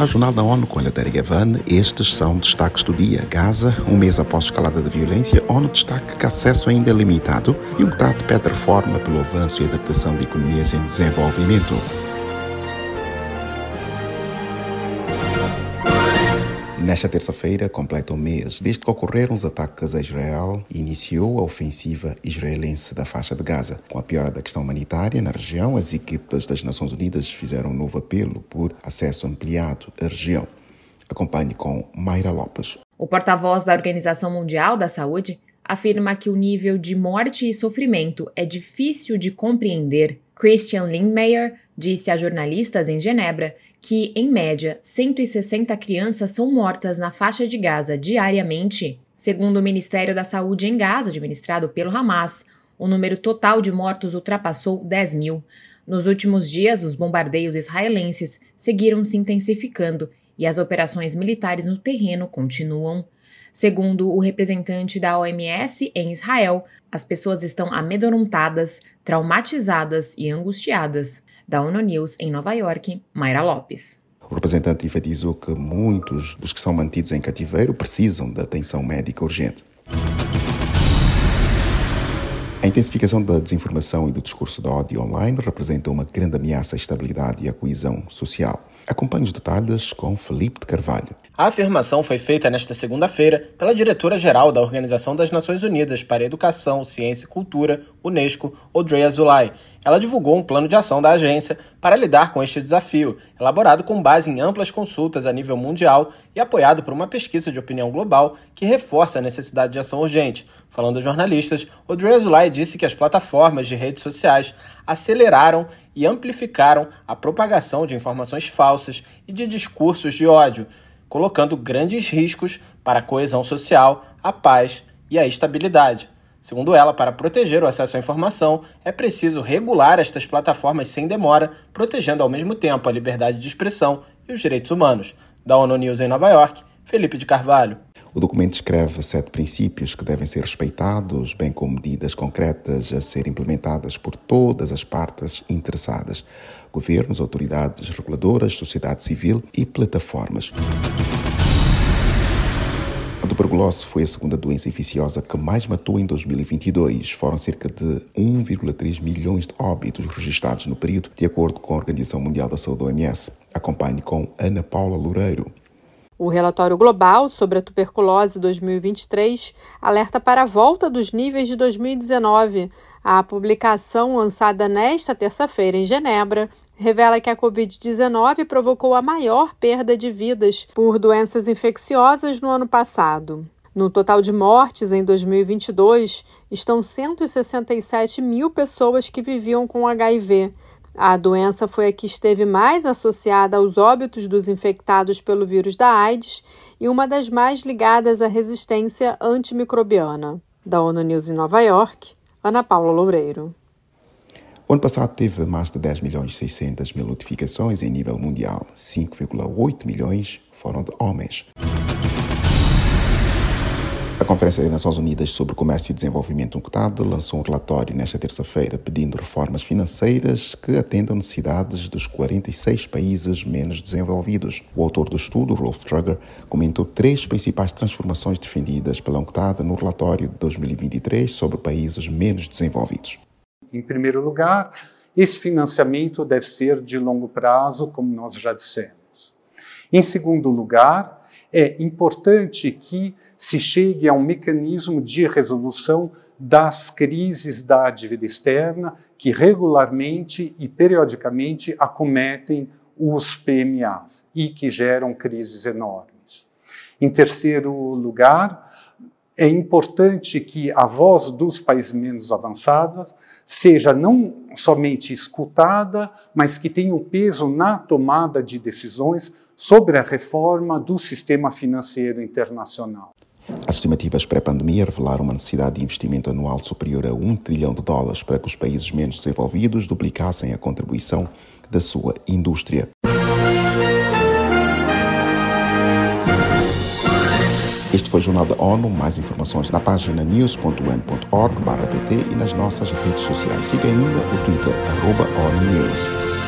ao Jornal da ONU com Eleutério Gavan, estes são destaques do dia. Gaza, um mês após a escalada da violência, ONU destaca que acesso ainda é limitado e o UNCTAD pede reforma pelo avanço e adaptação de economias em desenvolvimento. Nesta terça-feira, completa um mês desde que ocorreram os ataques a Israel e iniciou a ofensiva israelense da faixa de Gaza. Com a piora da questão humanitária na região, as equipas das Nações Unidas fizeram um novo apelo por acesso ampliado à região. Acompanhe com Mayra Lopes. O porta-voz da Organização Mundial da Saúde afirma que o nível de morte e sofrimento é difícil de compreender. Christian Lindmeier disse a jornalistas em Genebra que, em média, 160 crianças são mortas na faixa de Gaza diariamente. Segundo o Ministério da Saúde em Gaza, administrado pelo Hamas, o número total de mortos ultrapassou 10 mil. Nos últimos dias, os bombardeios israelenses seguiram se intensificando e as operações militares no terreno continuam. Segundo o representante da OMS em Israel, as pessoas estão amedrontadas, traumatizadas e angustiadas. Da ONU News em Nova York, Mayra Lopes. O representante enfatizou que muitos dos que são mantidos em cativeiro precisam de atenção médica urgente. A intensificação da desinformação e do discurso de ódio online representa uma grande ameaça à estabilidade e à coesão social. Acompanhe os detalhes com Felipe de Carvalho. A afirmação foi feita nesta segunda-feira pela diretora-geral da Organização das Nações Unidas para Educação, Ciência e Cultura, Unesco, Audrey Azoulay. Ela divulgou um plano de ação da agência para lidar com este desafio, elaborado com base em amplas consultas a nível mundial e apoiado por uma pesquisa de opinião global que reforça a necessidade de ação urgente. Falando a jornalistas, Audrey Azoulay disse que as plataformas de redes sociais aceleraram e amplificaram a propagação de informações falsas e de discursos de ódio colocando grandes riscos para a coesão social, a paz e a estabilidade. Segundo ela, para proteger o acesso à informação, é preciso regular estas plataformas sem demora, protegendo ao mesmo tempo a liberdade de expressão e os direitos humanos. Da ONU News em Nova York, Felipe de Carvalho. O documento descreve sete princípios que devem ser respeitados, bem como medidas concretas a ser implementadas por todas as partes interessadas: governos, autoridades reguladoras, sociedade civil e plataformas. A tuberculose foi a segunda doença infecciosa que mais matou em 2022. Foram cerca de 1,3 milhões de óbitos registrados no período, de acordo com a Organização Mundial da Saúde, OMS. Acompanhe com Ana Paula Loureiro. O relatório global sobre a tuberculose 2023 alerta para a volta dos níveis de 2019. A publicação, lançada nesta terça-feira em Genebra, revela que a Covid-19 provocou a maior perda de vidas por doenças infecciosas no ano passado. No total de mortes em 2022, estão 167 mil pessoas que viviam com HIV a doença foi a que esteve mais associada aos óbitos dos infectados pelo vírus da AIDS e uma das mais ligadas à resistência antimicrobiana. Da ONU News em Nova York, Ana Paula Loureiro. O ano passado teve mais de 10 milhões e 600 mil notificações em nível mundial. 5,8 milhões foram de homens. Conferência das Nações Unidas sobre Comércio e Desenvolvimento UNCTAD lançou um relatório nesta terça-feira pedindo reformas financeiras que atendam necessidades dos 46 países menos desenvolvidos. O autor do estudo, Rolf Trugger, comentou três principais transformações defendidas pela UNCTAD no relatório de 2023 sobre países menos desenvolvidos. Em primeiro lugar, esse financiamento deve ser de longo prazo, como nós já dissemos. Em segundo lugar, é importante que se chegue a um mecanismo de resolução das crises da dívida externa que regularmente e periodicamente acometem os PMAs e que geram crises enormes. Em terceiro lugar, é importante que a voz dos países menos avançados seja não somente escutada, mas que tenha um peso na tomada de decisões sobre a reforma do sistema financeiro internacional. As estimativas pré-pandemia revelaram uma necessidade de investimento anual superior a 1 trilhão de dólares para que os países menos desenvolvidos duplicassem a contribuição da sua indústria. Este foi o Jornal da ONU. Mais informações na página news.un.org/pt e nas nossas redes sociais. Siga ainda o Twitter, arroba ONU News.